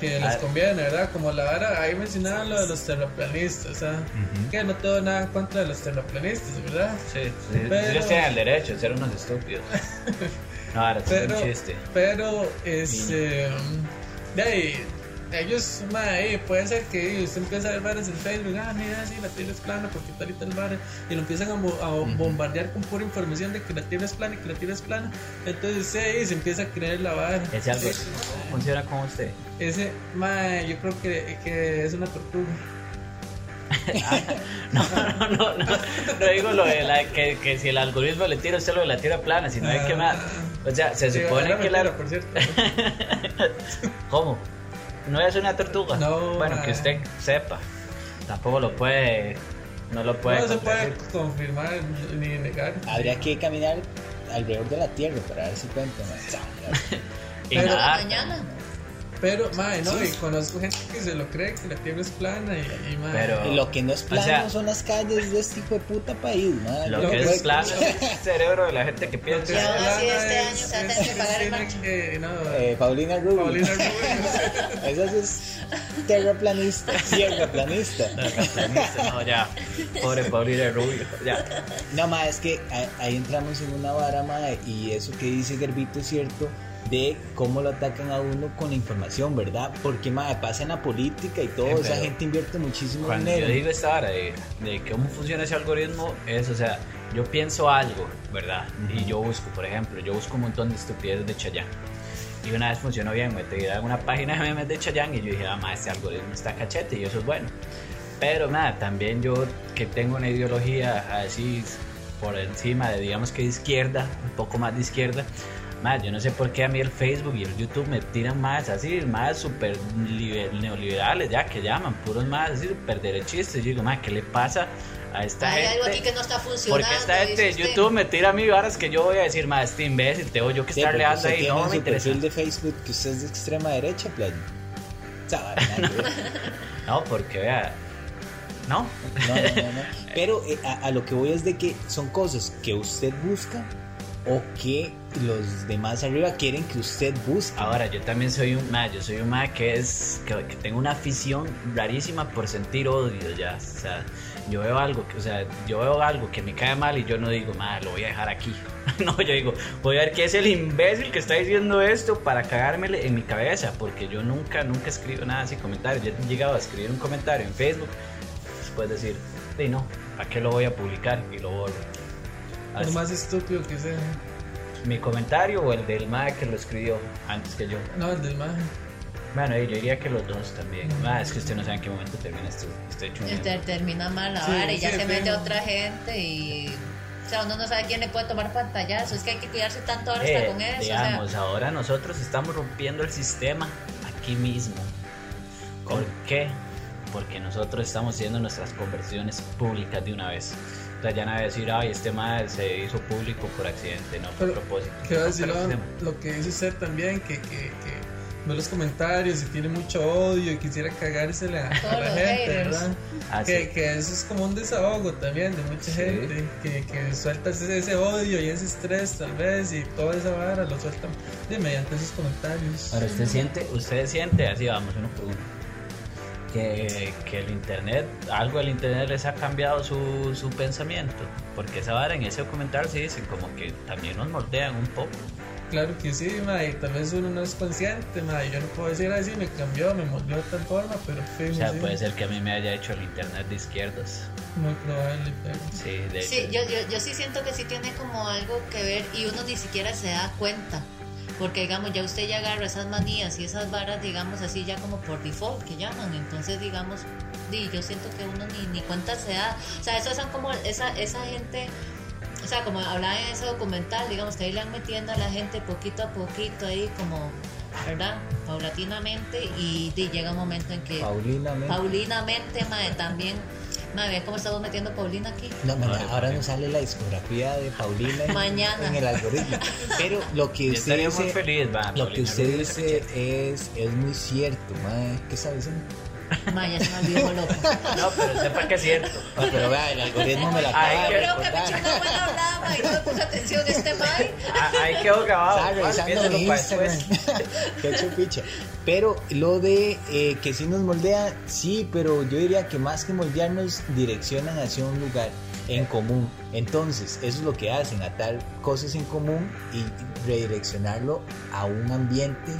que les Ah. conviene, ¿verdad? Como la vara, ahí mencionaban lo de los terraplanistas, ¿ah? Que no tengo nada en contra de los terraplanistas, ¿verdad? Sí, sí, Pero- ellos tienen el derecho de ser unos estúpidos. (laughs) No, ahora es Pero, un chiste. pero este, de ahí, ellos, mae, puede ser que usted empiece a ver varas en Facebook, ah, mira, sí, la tierra es plana, porque tal y tal vara, y lo empiezan a, bombardear con pura información de que la tierra es plana y que la tierra es plana, entonces sí, se empieza a creer la vara. Ese algo Ese- funciona como usted. Ese, mae, yo creo que, que es una tortuga. (laughs) No, no, no, no, no digo lo de la, que, que si el algoritmo le tira a usted lo de la tierra plana, sino hay que más. O sea, se Sí, supone que la. por cierto. (laughs) ¿Cómo? ¿No es una tortuga? No, Bueno, que usted sepa. Tampoco lo puede. No lo puede. no se puede confirmar ni negar. Habría que caminar alrededor de la tierra para ver si cuenta. (laughs) Y Pero- nada. mañana. Pero, mae, no, y conozco gente que se lo cree, que la tierra es plana y, y mae, Pero- Lo que no es plano sea- son las calles de este hijo de puta país, ma. Lo Lo que que- es plano es el cerebro de la gente que piensa. que así plana este es- año se va a es- tener que pagar el que- no, Eh, Paulina Rubio. Paulina Rubio. (laughs) Esa sí es terraplanista, tierraplanista. No, ya. Pobre Paulina Rubio. Ya. No, ma, es que ahí entramos en una vara, ma, y eso que dice Gerbito es cierto, de cómo lo atacan a uno con la información, ¿verdad? Porque, ma, pasa en la política y todo, esa gente invierte muchísimo Cuando dinero. yo digo esta hora de, de cómo funciona ese algoritmo, es, o sea, yo pienso algo, ¿verdad? Y yo busco, por ejemplo, yo busco un montón de estupideces de Chayanne. Y una vez funcionó bien, me tiré a una página de memes de Chayanne y yo dije, ah, ma, este algoritmo está cachete y eso es bueno. Pero nada, también yo que tengo una ideología así por encima de, digamos que de izquierda, un poco más de izquierda, más, yo no sé por qué a mí el Facebook y el YouTube me tiran más así, más súper liber- neoliberales, ya que llaman, puros más así, súper derechistas. Yo digo, más, ¿qué le pasa a esta Hay gente? algo aquí que no está funcionando. Porque esta gente de usted. YouTube me tira a mí varas que yo voy a decir, más, este imbécil, tengo yo que Sí, estarle dando ahí, no me interesa. perfil de Facebook que usted es de extrema derecha, playa. (laughs) No, porque vea, no, No, no, no, no. (laughs) Pero eh, a, a lo que voy es de que son cosas que usted busca o que los demás arriba quieren que usted busque. Ahora, yo también soy un ma, yo soy un ma que es que, tengo una afición rarísima por sentir odio ya, o sea, yo veo algo que, o sea, yo veo algo que me cae mal y yo no digo, ma, lo voy a dejar aquí. (laughs) no, yo digo, voy a ver qué es el imbécil que está diciendo esto para cagármele en mi cabeza, porque yo nunca, nunca escribo nada así comentarios. Yo he llegado a escribir un comentario en Facebook, después decir, sí, no, ¿para qué lo voy a publicar? Y lo borro. Por Así. más estúpido que sea. Mi comentario o el del ma que lo escribió antes que yo. No, el del maje. Bueno, yo diría que los dos también. Ah, es que usted no sabe en qué momento termina esto. Este, termina mal la Sí, vara y ya sí, se mete otra gente y. O sea, uno no sabe quién le puede tomar pantallazo. Es que hay que cuidarse tanto ahora hasta Eh, con eso. digamos, o sea, ahora nosotros estamos rompiendo el sistema aquí mismo. ¿Por qué? Porque nosotros estamos haciendo nuestras conversiones públicas de una vez. Va a decir, ay, este madre se hizo público por accidente, no por Pero, propósito. Quiero decir lo, que dice usted también, que, que, que, ve los comentarios y tiene mucho odio y quisiera cagársele a, la gente, haters. ¿verdad? Ah, que, sí. que eso es como un desahogo también de mucha Sí. gente, que, que sueltas ese, ese odio y ese estrés tal vez y toda esa vara lo sueltan de mediante esos comentarios. Ahora, usted siente, usted siente, así vamos, uno por uno, que, que el internet, algo del internet les ha cambiado su, su pensamiento. Porque esa vara en ese documental sí dicen como que también nos moldean un poco. Claro que sí, ma, y tal vez uno no es consciente, ma, yo no puedo decir así, me cambió, me moldeó de tal forma, pero O sea, sí, puede ser que a mí me haya hecho el internet de izquierdas. muy probable, pero... Sí, de hecho. Sí, yo, yo, yo sí siento que sí tiene como algo que ver y uno ni siquiera se da cuenta. Porque, digamos, ya usted ya agarra esas manías y esas varas, digamos, así ya como por default que llaman. Entonces, digamos, di, yo siento que uno ni, ni cuenta se da. O sea, eso son como esa, esa gente, o sea, como hablaba en ese documental, digamos, que ahí le han metiendo a la gente poquito a poquito ahí como, ¿verdad? Paulatinamente y di, llega un momento en que Paulina, me- paulinamente, madre, también, madre, ¿ve cómo estamos metiendo Paulina aquí? No, man, Vale, ahora vale. no sale la discografía de Paulina en, Mañana. en el algoritmo. Pero lo que (laughs) Yo usted dice, feliz, va. lo que Paulina usted Rubio, dice es, es muy cierto, mae. ¿Qué está diciendo? Madre, ya se me olvidó loco. No, pero sepa que es cierto. Ah, pero vea, el algoritmo me la Ay, acaba Yo de creo que me recordar. echó una buena hablada, y no me puse atención este Mike. Ah, Ahí quedó grabado. Revisando mi Instagram. después. (laughs) Qué chupicha. Pero lo de eh, que sí nos moldea, sí, pero yo diría que más que moldearnos, direccionan hacia un lugar en común. Entonces, eso es lo que hacen, atar cosas en común y redireccionarlo a un ambiente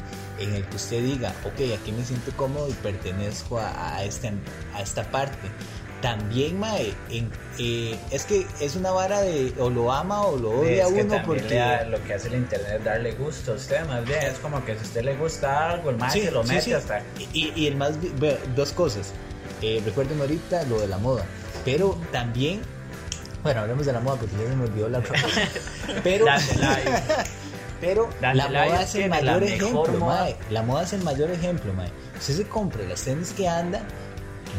en el que usted diga, ok, aquí me siento cómodo y pertenezco a, a, este, a esta parte. También, Mae, en- eh, es que es una vara de o lo ama o lo odia es uno porque... lo que hace el internet es darle gusto a usted, más bien es como que si a usted le gusta algo, el más Sí, se lo mete sí. hasta. Y, y el más, dos cosas. Eh, recuerden ahorita lo de la moda, pero también, bueno, hablemos de la moda porque ya se me olvidó la otra. (laughs) Pero, like. (laughs) pero Dale la moda es el mayor ejemplo, mae. La moda es el mayor ejemplo, mae. Usted se compra las tenis que anda,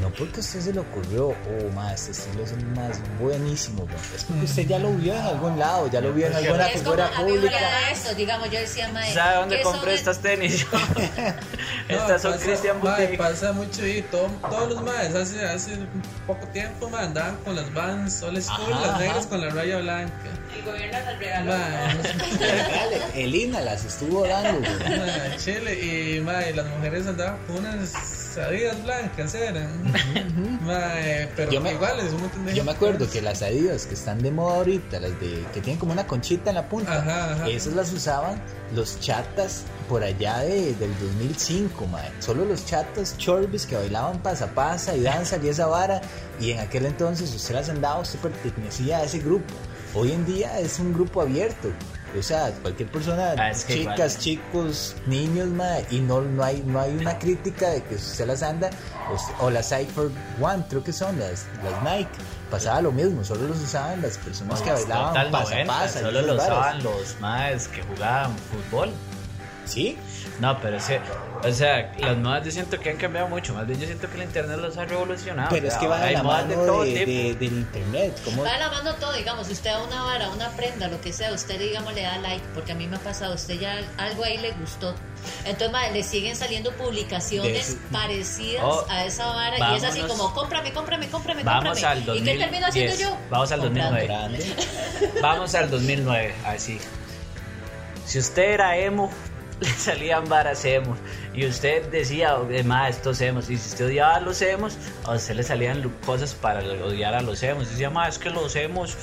no porque a usted se le ocurrió, oh, mae, este estilo es el más buenísimo. Es porque usted ya lo vio en algún lado, ya lo vio en alguna Es como figura a mí pública. eso, digamos, yo decía, Mae. ¿Sabe dónde ¿qué compré son estas tenis? (laughs) No, (laughs) estas son Christian Boutique. pasa mucho y todo- todos los maes hace, hace poco tiempo mae, andaban con las Vans Old School, Ajá, las negras ajá. con la raya blanca. El gobierno las regaló. Dale, (laughs) Elina las estuvo dando, Chile y mae, las mujeres andaban con unas adidas blancas eran. Mae, pero Yo me- igual es un montón de Yo me acuerdo que las Adidas que están de moda ahorita, las de que tienen como una conchita en la punta, Ajá, ajá. esas las usaban los chatas por allá de, del 2005, mae. Solo los chatas chorbis que bailaban pasa pasa y danza y esa vara. Y en aquel entonces usted las andaba, usted pertenecía a ese grupo. Hoy en día es un grupo abierto. O sea, cualquier persona, Ah, es que chicas, chicos, niños, mae, y no, no, hay, no hay una crítica de que usted las anda, o, o las Cypher One, creo que son las, las Nike, pasaba lo mismo, solo los usaban las personas que bailaban pasa 90, pasa. solo esas lo varas. usaban los más que jugaban fútbol. ¿Sí? No, pero sí, o sea, las modas yo siento que han cambiado mucho, más bien yo siento que el internet los ha revolucionado. Pero o es que va de la mano de todo de, tipo. de- del internet. Como, Va de la mano todo, digamos, si usted a una vara, una prenda, lo que sea, usted digamos le da like, porque a mí me ha pasado, usted ya algo ahí le gustó. Entonces, madre, le siguen saliendo publicaciones parecidas Oh, a esa vara y es así como, cómprame, cómprame, cómprame, Vamos cómprame. al ¿Y 2010. qué termino haciendo yo? Vamos al Comprando. 2009. (laughs) grande. Vamos al 2009, así. Si usted era emo, le (laughs) salían varas emos. Y usted decía, más estos emos. Y si usted odiaba a los emos, a usted le salían cosas para odiar a los emos. Y decía, más es que los emos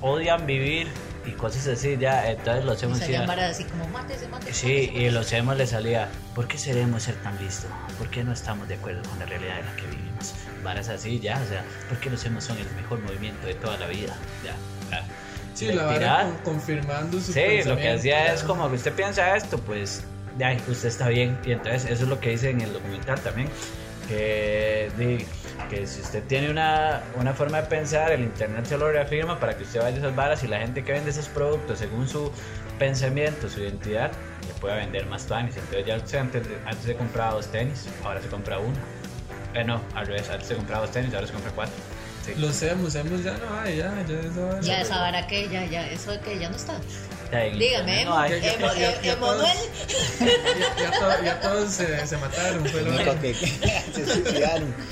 odian vivir y cosas así. Ya, entonces los Y emos salían varas así como, mátese, mátese. Sí, mátese, y mátese". los emos le salía, ¿por qué seremos ser tan listos? ¿Por qué no estamos de acuerdo con la realidad en la que vivimos? Varas así, ya, o sea, ¿por qué los emos son el mejor movimiento de toda la vida? Ya, ya. Sí, la con- confirmando su Sí, lo que hacía es como que usted piensa esto, pues ya, usted está bien. Y entonces eso es lo que dice en el documental también. Que, que si usted tiene una, una forma de pensar, el internet se lo reafirma para que usted vaya a esas varas y la gente que vende esos productos según su pensamiento, su identidad, le pueda vender más tenis. Entonces ya usted antes, antes se compraba dos tenis, ahora se compra uno. Eh, no, al revés, antes se compraba dos tenis, ahora se compra cuatro. Sí. Los hemos, hemos ya no hay, ya, ya vara. Ya esa vara que ya, ya, eso que ya no está. en Dígame, internet no hay. Ya- ya- Emo- ya- eh, ya Emanuel. Ya, ya to- ya todos se, se mataron. Fue El lo único que, se suicidaron. (laughs)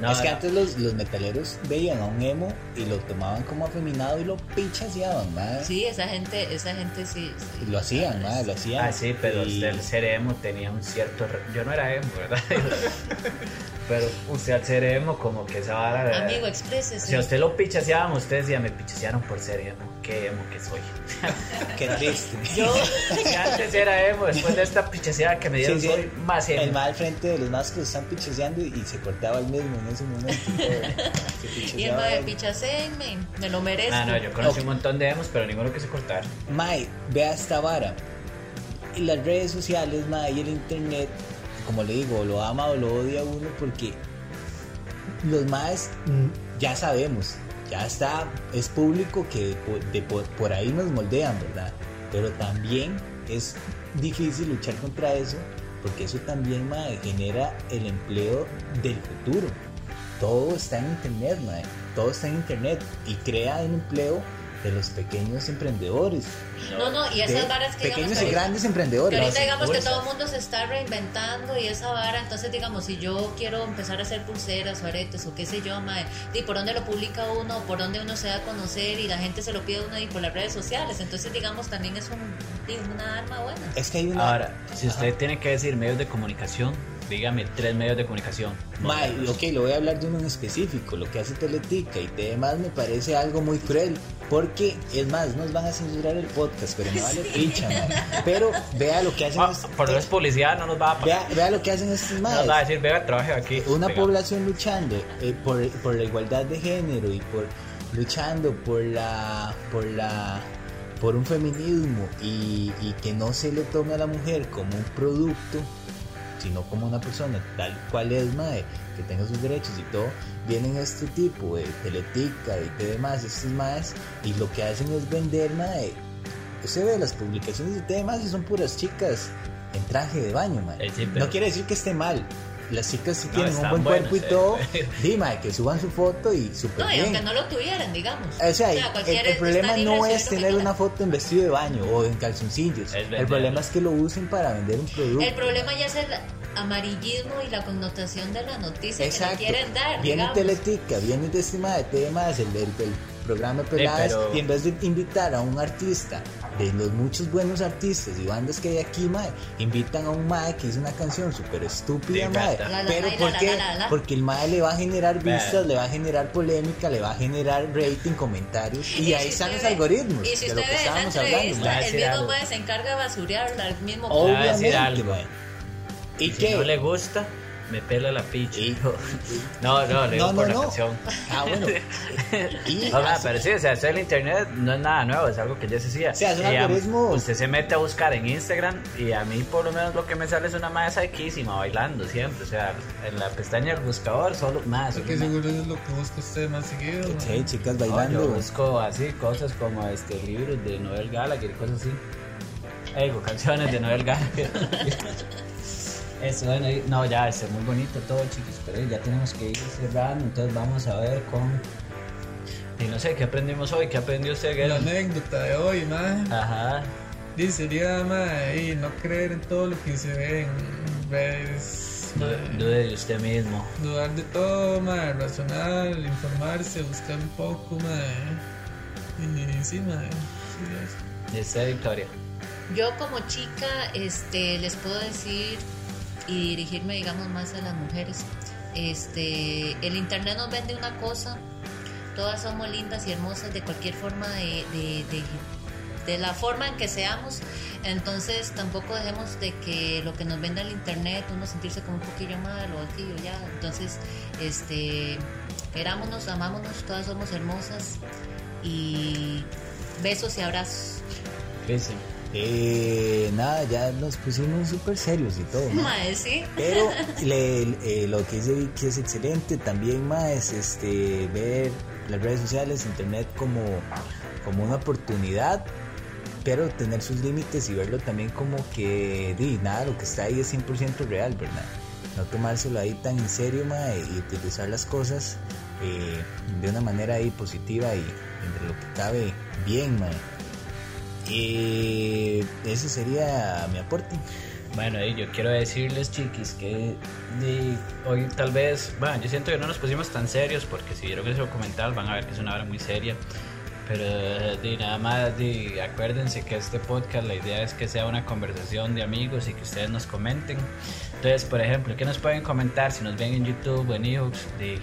No, es que no. antes los, los metaleros veían a un emo y lo tomaban como afeminado y lo pichaseaban, madre. Sí, esa gente, esa gente sí. Lo hacían, madre, lo hacían. Ah, sí, pero Y- al ser emo tenía un cierto... re- Yo no era emo, ¿verdad? (laughs) (laughs) pero usted al ser emo como que esa vara... Amigo, exprésese. Si a usted lo pichaseaban, ustedes decían, me pichasearon por ser emo. Qué emo que soy. (laughs) Qué triste. Yo, Si antes era emo, después de esta pichaseada que me dieron, Sí, sí. soy más emo. El mal al frente de los más que están pichaseando y se cortaba el mismo en ese momento. (laughs) y. Se el mae él. pichasenme, me lo merezco. Ah, no, yo conocí un montón de emos, pero ninguno quise cortar. Mae, vea esta vara. Y las redes sociales, mae, y el internet, como le digo, lo ama o lo odia uno porque los maes mm, ya sabemos, ya está, es público que de por, ahí nos moldean, ¿verdad? Pero también es difícil luchar contra eso porque eso también, mae, genera el empleo del futuro. Todo está en internet, mae. Todo está en internet y crea el empleo de los pequeños emprendedores. No, no, y esas varas que digamos pequeños que y ahorita- grandes Que emprendedores. ahorita digamos que todo el mundo se está reinventando y esa vara, entonces digamos, si yo quiero empezar a hacer pulseras o aretes o qué sé yo, mae, y por dónde lo publica uno, por dónde uno se da a conocer y la gente se lo pide a uno y por las redes sociales, entonces digamos también es un, una arma buena. Es que hay una. Ahora, si usted tiene que decir medios de comunicación, dígame tres medios de comunicación. Mae, ok, lo voy a hablar de uno en específico. Lo que hace Teletica y demás me parece algo muy cruel. Porque, es más, nos van a censurar el podcast, pero me vale picha, mae. Pero vea lo que hacen. Ah, es- por no es publicidad, no nos va a pagar. vea, vea lo que hacen estos No maes. nos va a decir, venga, trabaje aquí. Una Venga. población luchando eh, por, por la igualdad de género y por luchando por la por la por un feminismo y, y que no se le tome a la mujer como un producto sino como una persona tal cual es mae que tenga sus derechos y todo vienen este tipo de teletica y de demás estos maes y lo que hacen es vender mae usted ve las publicaciones de temas y son puras chicas en traje de baño mae Eh, sí, pero- no quiere decir que esté mal las chicas sí No, tienen un buen cuerpo y eh. todo (laughs) dime que suban su foto y súper No, y bien aunque no lo tuvieran, digamos. o sea, el- el, cualquiera está problema no es tener una foto en vestido de baño o en calzoncillos. El problema es que lo usen para vender un producto. El problema ya es el amarillismo y la connotación de la noticia Exacto. que le quieren dar. Viene digamos. Teletica, viene de este de temas, el, del del programa peladas, pero- y en vez de invitar a un artista, de los muchos buenos artistas y bandas que hay aquí, mae, invitan a un mae que hizo una canción súper estúpida, mae. gata. La, la, Pero la, ¿por la, qué? la, la, la. Porque el mae le va a generar vistas, le va a generar polémica, le va a generar rating, comentarios, y, si ahí usted están los ve- algoritmos Y si de lo que estábamos hablando. el mismo mae se encarga de basurearla al mismo Obviamente, mae. ¿Y Si qué? no le gusta, me pela la picha. Hijo. No, no, le digo No, no, por no. la canción. Ah, bueno. (laughs) Y No, nada, pero sí, o sea, esto del internet no es nada nuevo, es algo que ya se hacía. O sea, es un Y, algoritmo- Usted se mete a buscar en Instagram y a mí por lo menos lo que me sale es una madre saquísima bailando siempre. O sea, en la pestaña del buscador solo más. Porque seguro es lo que busca usted más seguido. Sí, chicas yo bailando. busco así cosas como este libros de Noel Gallagher y cosas así. Digo, canciones de Noel Gallagher. (laughs) Eso, bueno, no, ya, está muy bonito todo, chicos, pero ya tenemos que ir cerrando, entonces vamos a ver con... Y no sé, ¿qué aprendimos hoy? ¿Qué aprendió usted, La Guerra? anécdota de hoy, man. Ajá, Dice, sería, man, y no creer en todo lo que se ve en redes. dude de usted mismo. Dudar de todo, man, razonar, informarse, buscar un poco, man. Y sí, man. Sí, usted, Victoria. Yo como chica este, les puedo decir y dirigirme, digamos, más a las mujeres. Este, el internet nos vende una cosa, todas somos lindas y hermosas de cualquier forma de, de, de- la forma en que seamos, entonces tampoco dejemos de que lo que nos venda el internet, uno sentirse como un poquillo mal o aquello ya, entonces, este, querámonos, amámonos, todas somos hermosas y besos y abrazos. Dice. Eh, nada, ya nos pusimos súper serios y todo. ¿no? Sí. Pero (laughs) le- eh, lo que dice Vicky es excelente. También más este, ver las redes sociales, internet como, como una oportunidad, pero tener sus límites y verlo también como que di, nada, lo que está ahí es 100% real, ¿verdad? No tomárselo ahí tan en serio ma, y utilizar las cosas eh, de una manera ahí positiva y entre lo que cabe bien. ma. Y eso sería mi aporte. Bueno, y yo quiero decirles, chiquis, que hoy tal vez, bueno, yo siento que no nos pusimos tan serios porque si vieron ese documental van a ver que es una hora muy seria. Pero de nada más, de, acuérdense que este podcast la idea es que sea una conversación de amigos y que ustedes nos comenten. Entonces, por ejemplo, ¿qué nos pueden comentar si nos ven en YouTube o en? De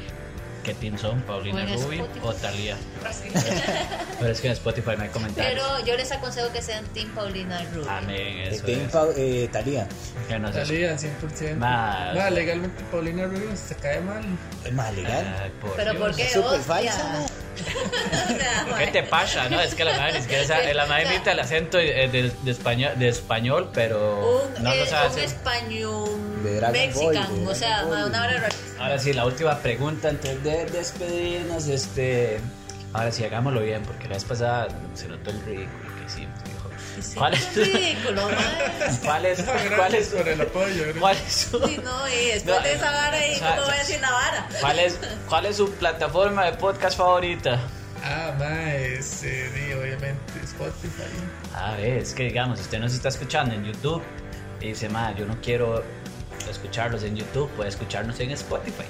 qué team son, Paulina O en Rubio Spotify. o Talía. (laughs) Pero es que en Spotify no hay comentarios. Pero yo les aconsejo que sean Team Paulina Rubio. Amén, De eso Team es. Pau- eh, Talía. Que nos Talía, 100%. Ma- Ma, legalmente Paulina Rubio se cae mal. Es más legal. Ay, por Pero Dios. ¿por qué? Es súper falsa, ¿no? (laughs) ¿Qué te pasa? No, es que la madre ni siquiera sabe- la madre (laughs) imita el acento eh, de, de español, de español, pero un, no lo eh, sabe un hacer. español De Dragon mexican, Ball, de o sea, una hora. Ahora sí, la última pregunta antes de despedirnos, este, ahora sí hagámoslo bien, porque la vez pasada se notó el ridículo que hicimos, Sí, ¿Cuál es ridículo. (laughs) ¿Cuál es? No, ¿Cuál es? por el apoyo. ¿Cuál es su, Sí, no, y después No, de esa vara ahí, o sea, ¿cómo voy a decir la vara? cuál es, cuál es su plataforma de podcast favorita? Ah, ma, es, eh, di, obviamente Spotify. A ver, es que digamos, usted nos está escuchando en YouTube y dice, ma, yo no quiero escucharlos en YouTube, puede escucharnos en Spotify.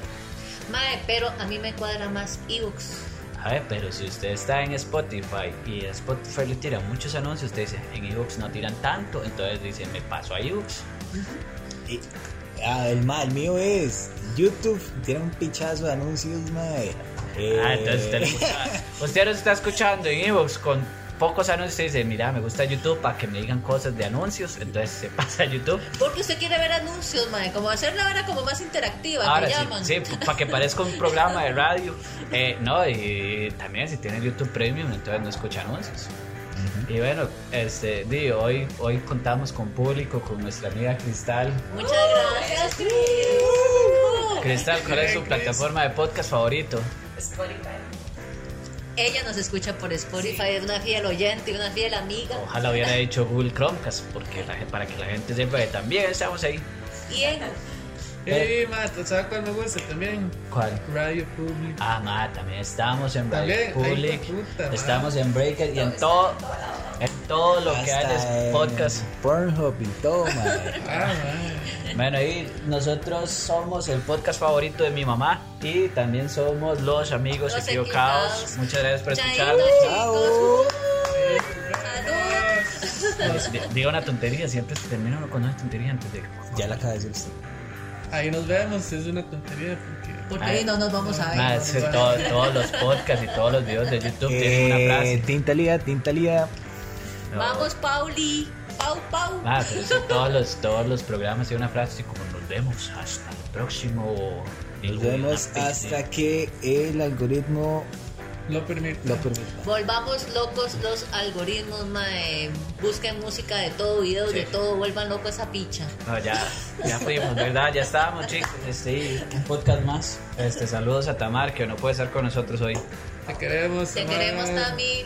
Mae, pero a mí me cuadra más ebooks. A ver, pero si usted está en Spotify y Spotify le tira muchos anuncios, usted dice, en ebooks no tiran tanto, entonces dice, me paso a ebooks. (laughs) Y- ah, el mal mío es YouTube. Tiene un pichazo de anuncios, mae. Eh, Ah, entonces usted, le gusta- usted está escuchando en ebooks con pocos anuncios, usted dice, mira, me gusta YouTube para que me digan cosas de anuncios, entonces se (laughs) pasa a YouTube. Porque usted quiere ver anuncios, mae, como hacer la vara como más interactiva, Ahora me sí, llaman. sí, (laughs) para que parezca un programa de radio. Eh, no, y también si tiene YouTube Premium, entonces no escucha anuncios. Y bueno, este, di, hoy, hoy contamos con público, con nuestra amiga Cristal. Muchas gracias, Cris. Cristal, ¿cuál es su plataforma de podcast favorito? Spotify. Ella nos escucha por Spotify, es una fiel oyente y una fiel amiga. Ojalá hubiera (laughs) dicho Google Chromecast, porque la, para que la gente sepa que también estamos ahí. Y en Y, ma, ¿sabes cuál me gusta también? ¿Cuál? Radio Public. Ah, ma, también estamos en Radio También, Public, puta, ma. estamos en Breaker y en todo, en todo lo que hay en podcast. Pornhub y todo, mae. (laughs) Ah, ma. Bueno, y nosotros somos el podcast favorito de mi mamá y también somos los amigos Los equivocados. Equivocados. Muchas gracias por escucharnos. Chao. Di- Diga una tontería, siempre se termina uno con una tontería antes de. Ya la acaba de decir usted. Ahí nos vemos, es una tontería porque. Ahí no nos vamos a ver. todo- todos los podcasts y todos los videos de YouTube tienen una Eh, frase. Tintalía, Tintalía. No. Vamos, Pauli. Pau, Pau. Ah, pero todos los, todos los programas tienen una frase así como nos vemos hasta el próximo. Nos vemos hasta que el algoritmo Lo permite. lo permita. Volvamos locos los algoritmos, mae. Busquen música de todo, videos Sí. de todo, vuelvan loco esa picha. No, ya, ya fuimos, ¿verdad? Ya estábamos, chicos. Este, un podcast más. Este, saludos a Tamar, que no puede estar con nosotros hoy. Te queremos. Te Tamara. queremos, Tami.